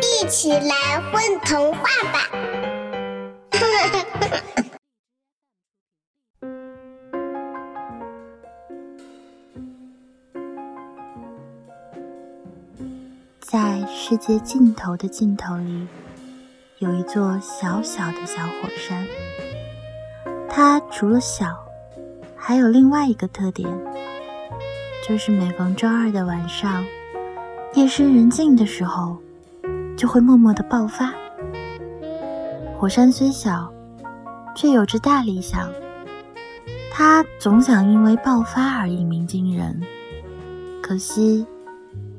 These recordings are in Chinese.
一起来混童话吧！在世界尽头的尽头里，有一座小小的小火山。它除了小，还有另外一个特点，就是每逢周二的晚上，夜深人静的时候，就会默默的爆发。火山虽小，却有着大理想。它总想因为爆发而一鸣惊人，可惜，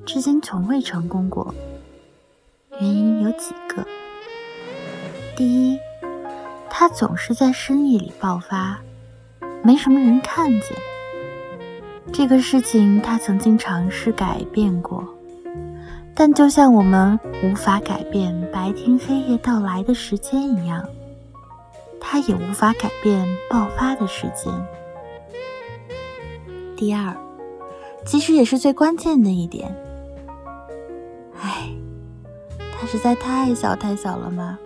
至今从未成功过。原因有几个：第一，它总是在深夜里爆发，没什么人看见。这个事情他曾经尝试改变过，但就像我们无法改变白天黑夜到来的时间一样，它也无法改变爆发的时间。第二，其实也是最关键的一点，唉，它实在太小太小了吗？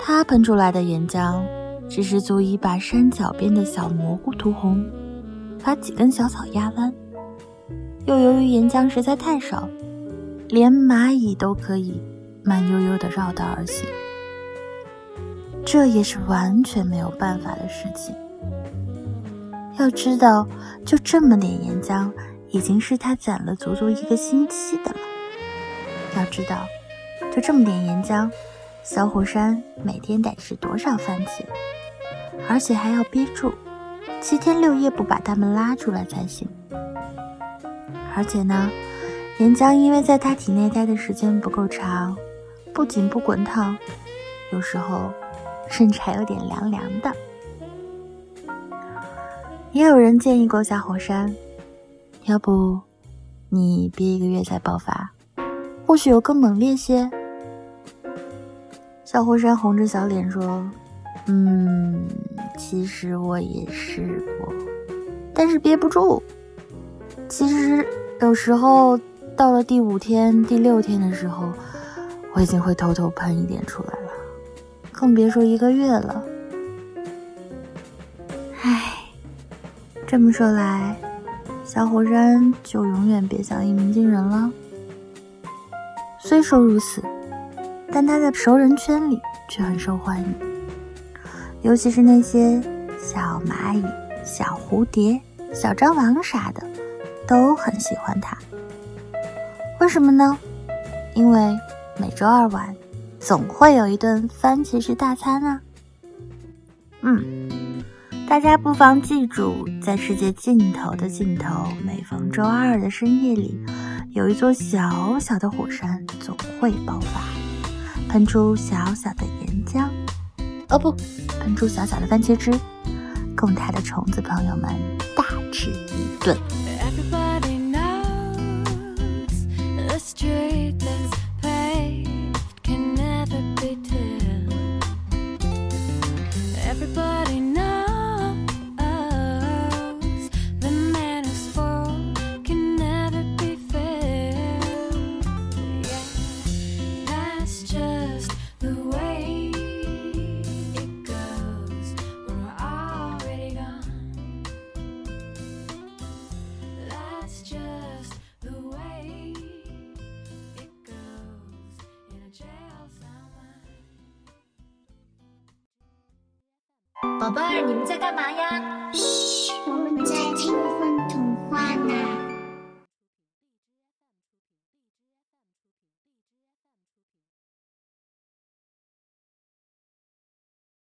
它喷出来的岩浆，只是足以把山脚边的小蘑菇涂红，把几根小草压弯。又由于岩浆实在太少，连蚂蚁都可以慢悠悠地绕道而行。这也是完全没有办法的事情。要知道，就这么点岩浆，已经是他攒了足足一个星期的了。要知道，就这么点岩浆。小火山每天得吃多少番茄，而且还要憋住，七天六夜不把它们拉出来才行。而且呢，岩浆因为在他体内待的时间不够长，不仅不滚烫，有时候甚至还有点凉凉的。也有人建议过小火山，要不你憋一个月再爆发，或许有更猛烈些。小火山红着小脸说：“嗯，其实我也试过，但是憋不住。其实有时候到了第五天、第六天的时候，我已经会偷偷喷一点出来了，更别说一个月了。唉，这么说来，小火山就永远别想一鸣惊人了。虽说如此。”但他在熟人圈里却很受欢迎，尤其是那些小蚂蚁、小蝴蝶、小蟑螂啥的，都很喜欢他。为什么呢？因为每周二晚总会有一顿番茄式大餐啊！嗯，大家不妨记住，在世界尽头的尽头，每逢周二的深夜里，有一座小小的火山总会爆发。喷出小小的岩浆，哦不，喷出小小的番茄汁，供它的虫子朋友们大吃一顿。追宝贝儿，你们在干嘛呀？嘘，我们在听风童话呢。